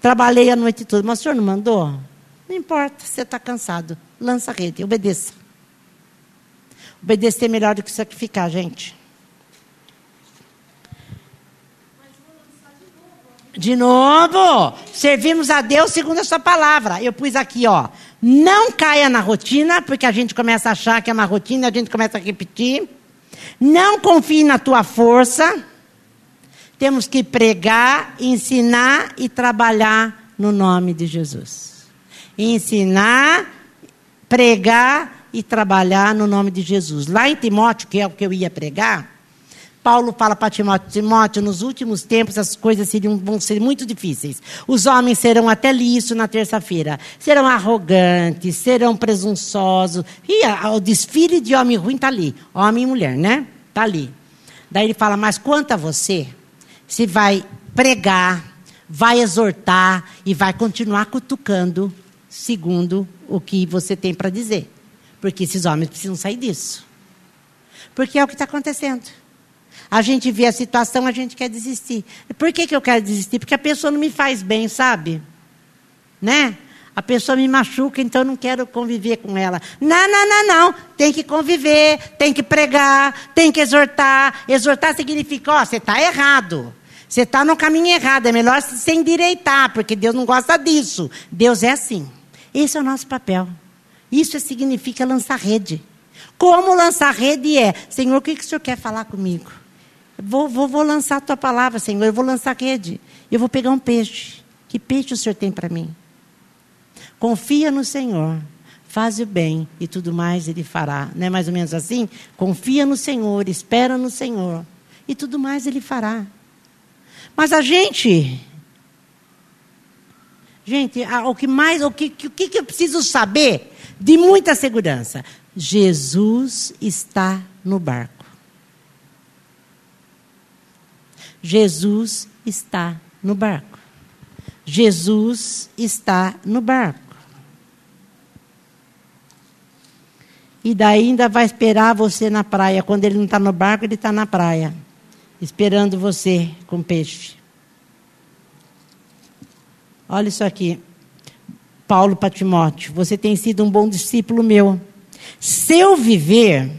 Trabalhei a noite toda, mas o senhor não mandou? Não importa, você está cansado. Lança a rede, obedeça. Obedecer melhor do que sacrificar, gente. De novo, servimos a Deus segundo a sua palavra. Eu pus aqui, ó. Não caia na rotina, porque a gente começa a achar que é uma rotina, a gente começa a repetir. Não confie na tua força. Temos que pregar, ensinar e trabalhar no nome de Jesus. Ensinar, pregar e trabalhar no nome de Jesus. Lá em Timóteo, que é o que eu ia pregar, Paulo fala para Timóteo, Timóteo, nos últimos tempos as coisas seriam, vão ser muito difíceis. Os homens serão até liso na terça-feira. Serão arrogantes, serão presunçosos. E o desfile de homem ruim está ali. Homem e mulher, né? Está ali. Daí ele fala, mas quanto a você, você vai pregar, vai exortar e vai continuar cutucando segundo o que você tem para dizer. Porque esses homens precisam sair disso. Porque é o que está acontecendo. A gente vê a situação, a gente quer desistir. Por que, que eu quero desistir? Porque a pessoa não me faz bem, sabe? Né? A pessoa me machuca, então eu não quero conviver com ela. Não, não, não, não. Tem que conviver, tem que pregar, tem que exortar. Exortar significa, ó, você está errado. Você está no caminho errado. É melhor se endireitar, porque Deus não gosta disso. Deus é assim. Esse é o nosso papel. Isso significa lançar rede. Como lançar rede é? Senhor, o que, que o Senhor quer falar comigo? Vou, vou, vou lançar a tua palavra, Senhor. Eu vou lançar rede. Eu vou pegar um peixe. Que peixe o Senhor tem para mim? Confia no Senhor, faz o bem e tudo mais Ele fará. Não é mais ou menos assim? Confia no Senhor, espera no Senhor e tudo mais Ele fará. Mas a gente, gente, o que mais, o que, o que eu preciso saber de muita segurança? Jesus está no barco. Jesus está no barco. Jesus está no barco. E daí ainda vai esperar você na praia. Quando ele não está no barco, ele está na praia, esperando você com peixe. Olha isso aqui. Paulo para Timóteo, você tem sido um bom discípulo meu. Seu viver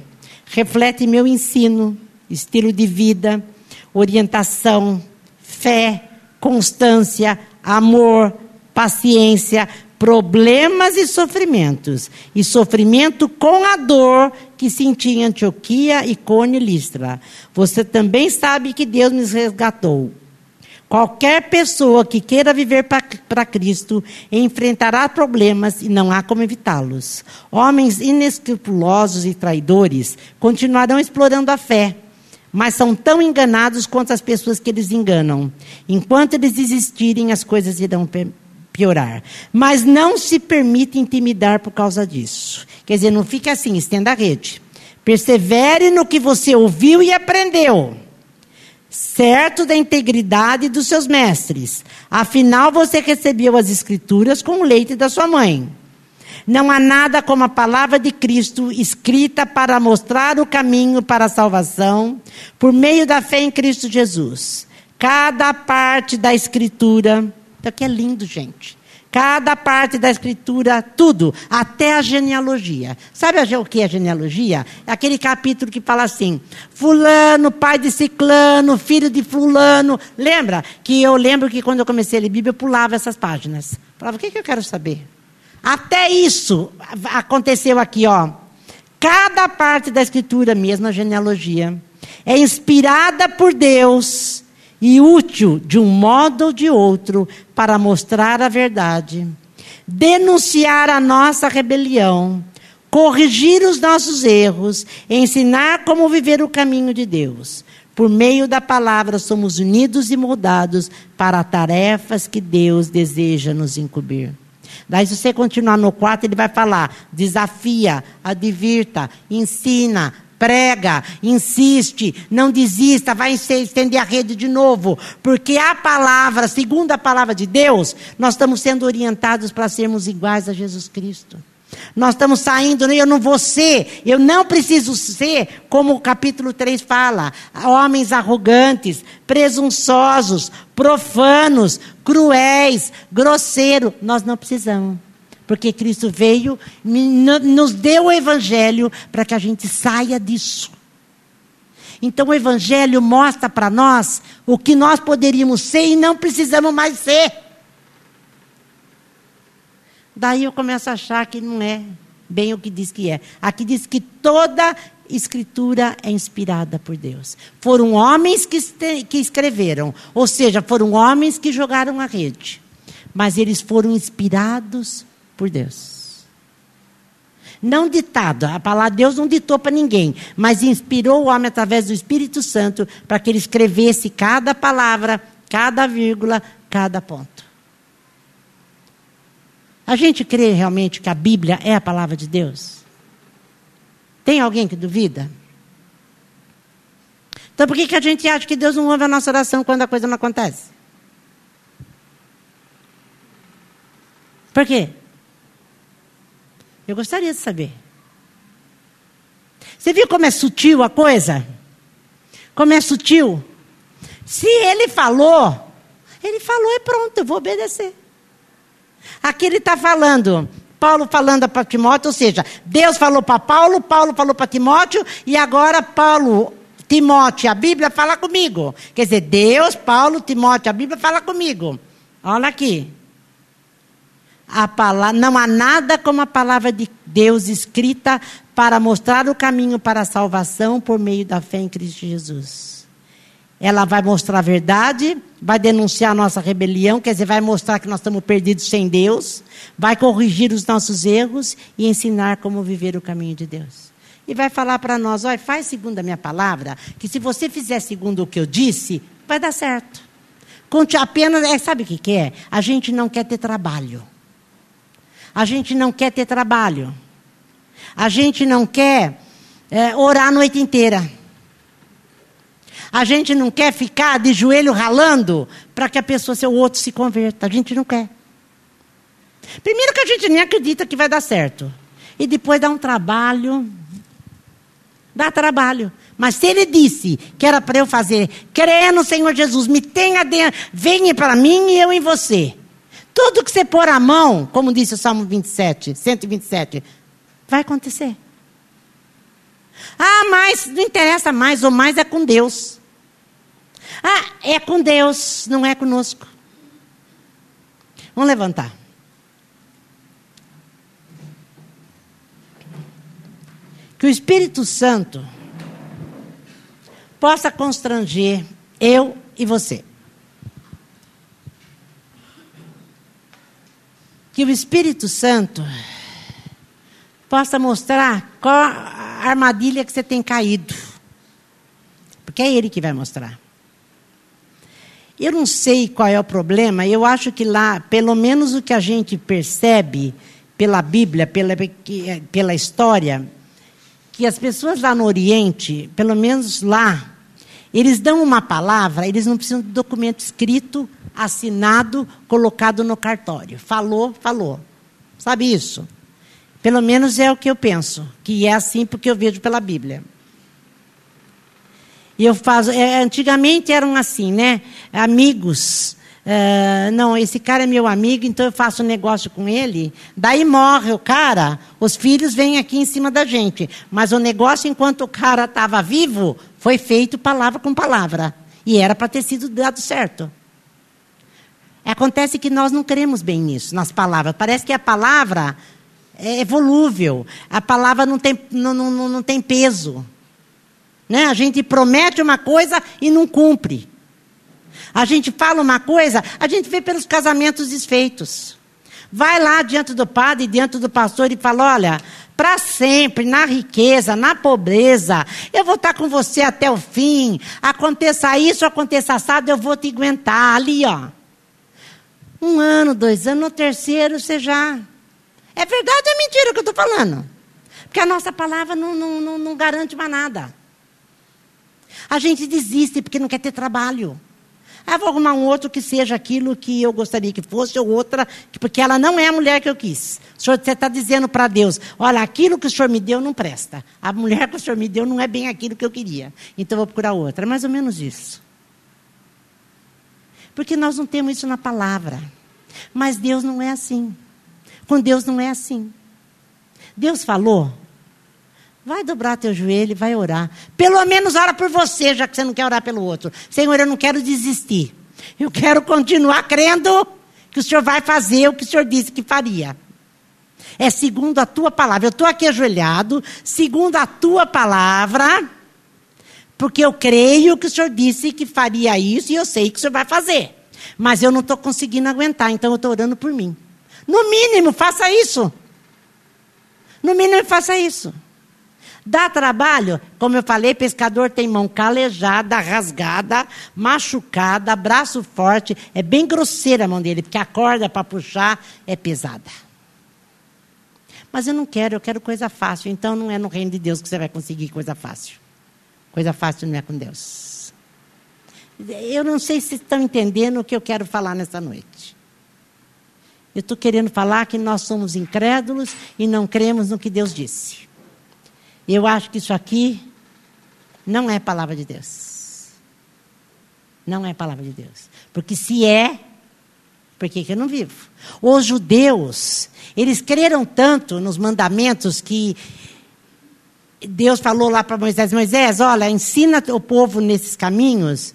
reflete meu ensino, estilo de vida, orientação, fé, constância, amor, paciência, problemas e sofrimentos, e sofrimento com a dor que senti em Antioquia, Icônio e Listra. Você também sabe que Deus nos resgatou. Qualquer pessoa que queira viver para Cristo enfrentará problemas e não há como evitá-los. Homens inescrupulosos e traidores continuarão explorando a fé, mas são tão enganados quanto as pessoas que eles enganam. Enquanto eles existirem, as coisas irão piorar. Mas não se permite intimidar por causa disso. Quer dizer, não fique assim, estenda a rede. Persevere no que você ouviu e aprendeu. Certo da integridade dos seus mestres. Afinal, você recebeu as Escrituras com o leite da sua mãe. Não há nada como a palavra de Cristo escrita para mostrar o caminho para a salvação por meio da fé em Cristo Jesus. Cada parte da Escritura isso aqui é lindo, gente. Cada parte da escritura, tudo, até a genealogia. Sabe o que é genealogia? É aquele capítulo que fala assim: Fulano, pai de Ciclano, filho de Fulano. Lembra? Que eu lembro que quando eu comecei a ler Bíblia, eu pulava essas páginas. Falava, o que, que eu quero saber? Até isso aconteceu aqui, ó. Cada parte da escritura, mesmo a genealogia, é inspirada por Deus e útil de um modo ou de outro para mostrar a verdade, denunciar a nossa rebelião, corrigir os nossos erros, ensinar como viver o caminho de Deus. Por meio da palavra, somos unidos e moldados para tarefas que Deus deseja nos incumbir. Daí, se você continuar no 4, ele vai falar: desafia, advirta, ensina, prega, insiste, não desista, vai estender a rede de novo, porque a palavra, segundo a palavra de Deus, nós estamos sendo orientados para sermos iguais a Jesus Cristo. Nós estamos saindo, eu não vou ser, eu não preciso ser, como o capítulo 3 fala, homens arrogantes, presunçosos, profanos, cruéis, grosseiros. Nós não precisamos. Porque Cristo veio, nos deu o Evangelho para que a gente saia disso. Então o Evangelho mostra para nós o que nós poderíamos ser e não precisamos mais ser. Daí eu começo a achar que não é bem o que diz que é. Aqui diz que toda escritura é inspirada por Deus. Foram homens que, que escreveram, ou seja, foram homens que jogaram a rede. Mas eles foram inspirados por Deus. Não ditado, a palavra de Deus não ditou para ninguém, mas inspirou o homem através do Espírito Santo para que ele escrevesse cada palavra, cada vírgula, cada ponto. A gente crê realmente que a Bíblia é a palavra de Deus? Tem alguém que duvida? Então por que, que a gente acha que Deus não ouve a nossa oração quando a coisa não acontece? Por quê? Eu gostaria de saber. Você viu como é sutil a coisa? Como é sutil? Se ele falou, ele falou e pronto, eu vou obedecer. Aqui ele está falando, Paulo falando para Timóteo, ou seja, Deus falou para Paulo, Paulo falou para Timóteo, e agora Paulo, Timóteo, a Bíblia fala comigo. Quer dizer, Deus, Paulo, Timóteo, a Bíblia fala comigo. Olha aqui a palavra, não há nada como a palavra de Deus escrita para mostrar o caminho para a salvação por meio da fé em Cristo Jesus. Ela vai mostrar a verdade, vai denunciar a nossa rebelião, quer dizer, vai mostrar que nós estamos perdidos sem Deus, vai corrigir os nossos erros e ensinar como viver o caminho de Deus. E vai falar para nós: olha, faz segundo a minha palavra, que se você fizer segundo o que eu disse, vai dar certo. Conte apenas, é, sabe o que, que é? A gente não quer ter trabalho. A gente não quer ter trabalho. A gente não quer é, orar a noite inteira. A gente não quer ficar de joelho ralando para que a pessoa, seu outro, se converta. A gente não quer. Primeiro que a gente nem acredita que vai dar certo. E depois dá um trabalho. Dá trabalho. Mas se ele disse que era para eu fazer, crê no Senhor Jesus, me tenha dentro, venha para mim e eu em você. Tudo que você pôr a mão, como disse o Salmo 27, 127, vai acontecer. Ah, mas não interessa mais, ou mais é com Deus. Ah, é com Deus, não é conosco. Vamos levantar. Que o Espírito Santo possa constranger eu e você. O Espírito Santo possa mostrar qual a armadilha que você tem caído. Porque é Ele que vai mostrar. Eu não sei qual é o problema, eu acho que lá, pelo menos o que a gente percebe pela Bíblia, pela, pela história, que as pessoas lá no Oriente, pelo menos lá, eles dão uma palavra, eles não precisam de documento escrito assinado, colocado no cartório. Falou, falou. Sabe isso? Pelo menos é o que eu penso, que é assim porque eu vejo pela Bíblia. E eu faço. É, antigamente eram assim, né? Amigos. Uh, não, esse cara é meu amigo, então eu faço um negócio com ele. Daí morre o cara, os filhos vêm aqui em cima da gente. Mas o negócio, enquanto o cara estava vivo, foi feito palavra com palavra. E era para ter sido dado certo. Acontece que nós não queremos bem nisso, nas palavras. Parece que a palavra é volúvel, a palavra não tem, não, não, não tem peso. Né? A gente promete uma coisa e não cumpre. A gente fala uma coisa, a gente vê pelos casamentos desfeitos. Vai lá diante do padre, diante do pastor e fala: olha, para sempre, na riqueza, na pobreza. Eu vou estar com você até o fim. Aconteça isso, aconteça assado, eu vou te aguentar. Ali, ó. Um ano, dois anos, no terceiro você já. É verdade ou é mentira o que eu estou falando? Porque a nossa palavra não, não, não, não garante mais nada. A gente desiste porque não quer ter trabalho. Ah, vou arrumar um outro que seja aquilo que eu gostaria que fosse, ou outra, porque ela não é a mulher que eu quis. O senhor está dizendo para Deus: olha, aquilo que o senhor me deu não presta. A mulher que o senhor me deu não é bem aquilo que eu queria. Então vou procurar outra. É mais ou menos isso. Porque nós não temos isso na palavra. Mas Deus não é assim. Com Deus não é assim. Deus falou, Vai dobrar teu joelho e vai orar. Pelo menos ora por você, já que você não quer orar pelo outro. Senhor, eu não quero desistir. Eu quero continuar crendo que o Senhor vai fazer o que o Senhor disse que faria. É segundo a tua palavra. Eu estou aqui ajoelhado, segundo a tua palavra, porque eu creio que o Senhor disse que faria isso e eu sei que o Senhor vai fazer. Mas eu não estou conseguindo aguentar, então eu estou orando por mim. No mínimo, faça isso. No mínimo, faça isso. Dá trabalho? Como eu falei, pescador tem mão calejada, rasgada, machucada, braço forte. É bem grosseira a mão dele, porque a corda para puxar é pesada. Mas eu não quero, eu quero coisa fácil. Então não é no reino de Deus que você vai conseguir coisa fácil. Coisa fácil não é com Deus. Eu não sei se estão entendendo o que eu quero falar nessa noite. Eu estou querendo falar que nós somos incrédulos e não cremos no que Deus disse. Eu acho que isso aqui não é palavra de Deus. Não é palavra de Deus. Porque se é, por que, que eu não vivo? Os judeus, eles creram tanto nos mandamentos que Deus falou lá para Moisés: Moisés, olha, ensina o povo nesses caminhos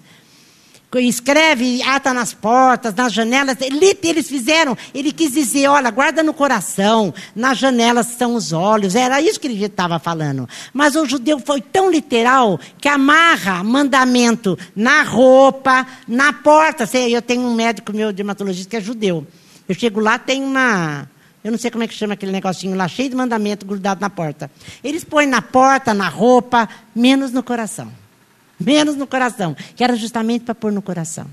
escreve, ata nas portas, nas janelas. Eles fizeram, ele quis dizer: olha, guarda no coração, nas janelas são os olhos. Era isso que ele estava falando. Mas o judeu foi tão literal que amarra mandamento na roupa, na porta. Eu tenho um médico meu dermatologista que é judeu. Eu chego lá, tem uma. Eu não sei como é que chama aquele negocinho lá, cheio de mandamento grudado na porta. Eles põem na porta, na roupa, menos no coração menos no coração, que era justamente para pôr no coração.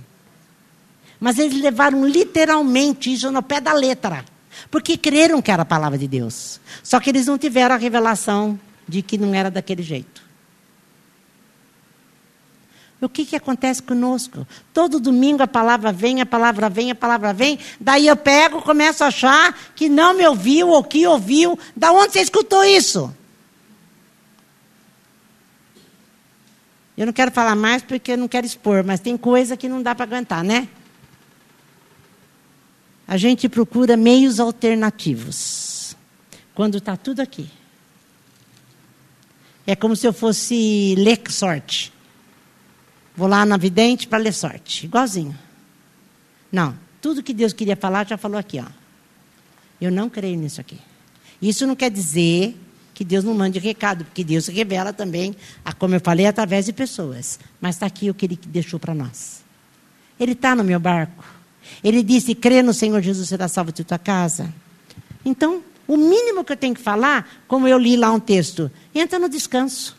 Mas eles levaram literalmente isso no pé da letra, porque creram que era a palavra de Deus. Só que eles não tiveram a revelação de que não era daquele jeito. O que, que acontece conosco? Todo domingo a palavra vem, a palavra vem, a palavra vem. Daí eu pego, começo a achar que não me ouviu ou que ouviu. Da onde você escutou isso? Eu não quero falar mais porque eu não quero expor, mas tem coisa que não dá para aguentar, né? A gente procura meios alternativos. Quando está tudo aqui. É como se eu fosse ler sorte. Vou lá na vidente para ler sorte. Igualzinho. Não. Tudo que Deus queria falar, já falou aqui. Ó. Eu não creio nisso aqui. Isso não quer dizer que Deus não mande recado, porque Deus revela também, como eu falei, através de pessoas. Mas está aqui o que Ele deixou para nós. Ele está no meu barco. Ele disse: crê no Senhor Jesus, será salvo de tua casa. Então, o mínimo que eu tenho que falar, como eu li lá um texto, entra no descanso.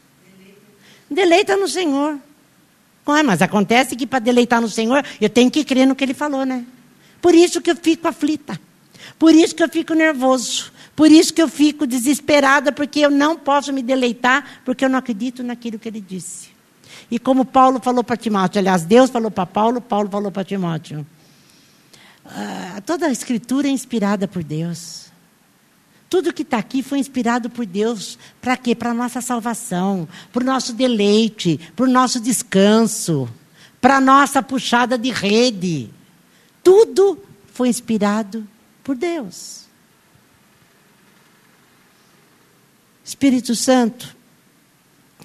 Deleita no Senhor. Ah, mas acontece que para deleitar no Senhor, eu tenho que crer no que Ele falou, né? Por isso que eu fico aflita. Por isso que eu fico nervoso. Por isso que eu fico desesperada, porque eu não posso me deleitar, porque eu não acredito naquilo que ele disse. E como Paulo falou para Timóteo, aliás, Deus falou para Paulo, Paulo falou para Timóteo. Uh, toda a escritura é inspirada por Deus. Tudo que está aqui foi inspirado por Deus. Para quê? Para a nossa salvação, para o nosso deleite, para o nosso descanso, para a nossa puxada de rede. Tudo foi inspirado por Deus. Espírito Santo,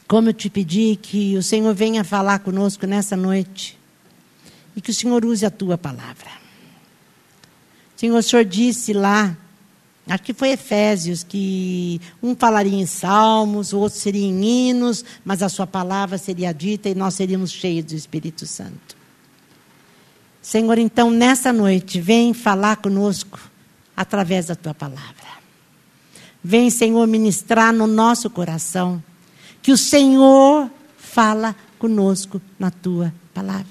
como eu te pedi que o Senhor venha falar conosco nessa noite e que o Senhor use a tua palavra. Senhor, o Senhor disse lá, acho que foi Efésios, que um falaria em salmos, o outro seria em hinos, mas a sua palavra seria dita e nós seríamos cheios do Espírito Santo. Senhor, então nessa noite, vem falar conosco através da tua palavra. Vem, Senhor, ministrar no nosso coração. Que o Senhor fala conosco na tua palavra.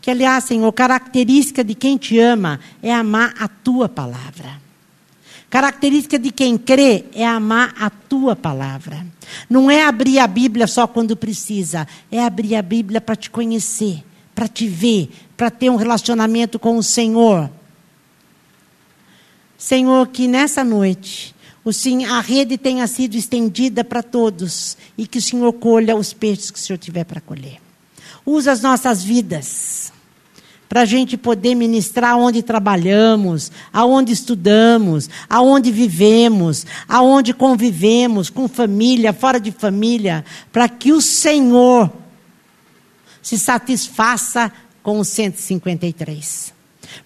Que, aliás, Senhor, característica de quem te ama é amar a tua palavra. Característica de quem crê é amar a tua palavra. Não é abrir a Bíblia só quando precisa, é abrir a Bíblia para te conhecer, para te ver, para ter um relacionamento com o Senhor. Senhor, que nessa noite o sim, a rede tenha sido estendida para todos e que o Senhor colha os peixes que o Senhor tiver para colher. Usa as nossas vidas para a gente poder ministrar onde trabalhamos, aonde estudamos, aonde vivemos, aonde convivemos, com família, fora de família, para que o Senhor se satisfaça com os 153.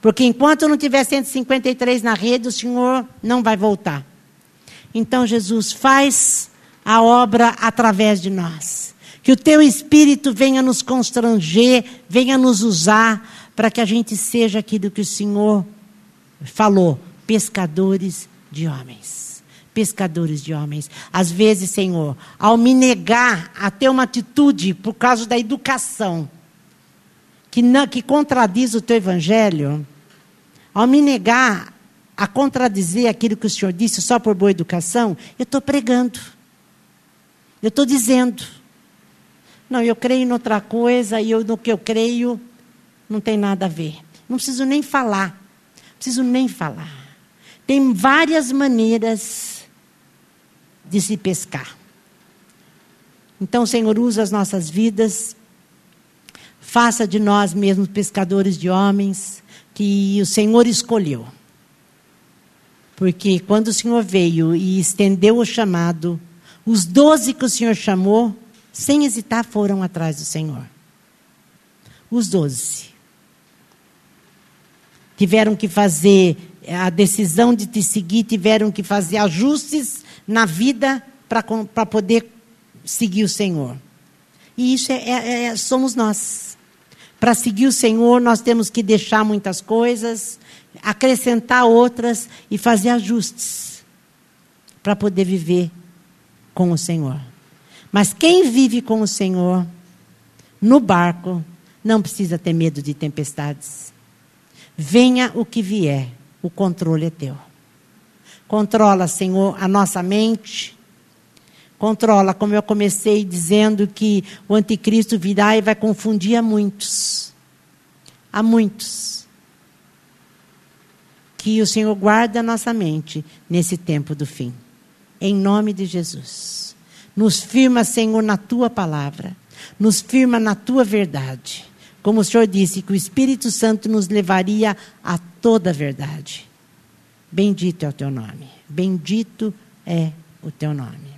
Porque enquanto não tiver 153 na rede, o Senhor não vai voltar. Então, Jesus, faz a obra através de nós. Que o teu Espírito venha nos constranger, venha nos usar, para que a gente seja aquilo que o Senhor falou: pescadores de homens. Pescadores de homens. Às vezes, Senhor, ao me negar a ter uma atitude por causa da educação, que, não, que contradiz o teu evangelho, ao me negar a contradizer aquilo que o Senhor disse só por boa educação, eu estou pregando. Eu estou dizendo. Não, eu creio em outra coisa e eu, no que eu creio, não tem nada a ver. Não preciso nem falar. Não preciso nem falar. Tem várias maneiras de se pescar. Então, Senhor, usa as nossas vidas. Faça de nós mesmos pescadores de homens que o Senhor escolheu. Porque quando o Senhor veio e estendeu o chamado, os doze que o Senhor chamou, sem hesitar, foram atrás do Senhor. Os doze tiveram que fazer a decisão de te seguir, tiveram que fazer ajustes na vida para poder seguir o Senhor. E isso é, é, é, somos nós. Para seguir o Senhor, nós temos que deixar muitas coisas, acrescentar outras e fazer ajustes para poder viver com o Senhor. Mas quem vive com o Senhor no barco não precisa ter medo de tempestades. Venha o que vier, o controle é teu. Controla, Senhor, a nossa mente. Controla, como eu comecei dizendo que o anticristo virá e vai confundir a muitos. A muitos. Que o Senhor guarde a nossa mente nesse tempo do fim. Em nome de Jesus. Nos firma, Senhor, na tua palavra. Nos firma na tua verdade. Como o Senhor disse, que o Espírito Santo nos levaria a toda a verdade. Bendito é o teu nome. Bendito é o teu nome.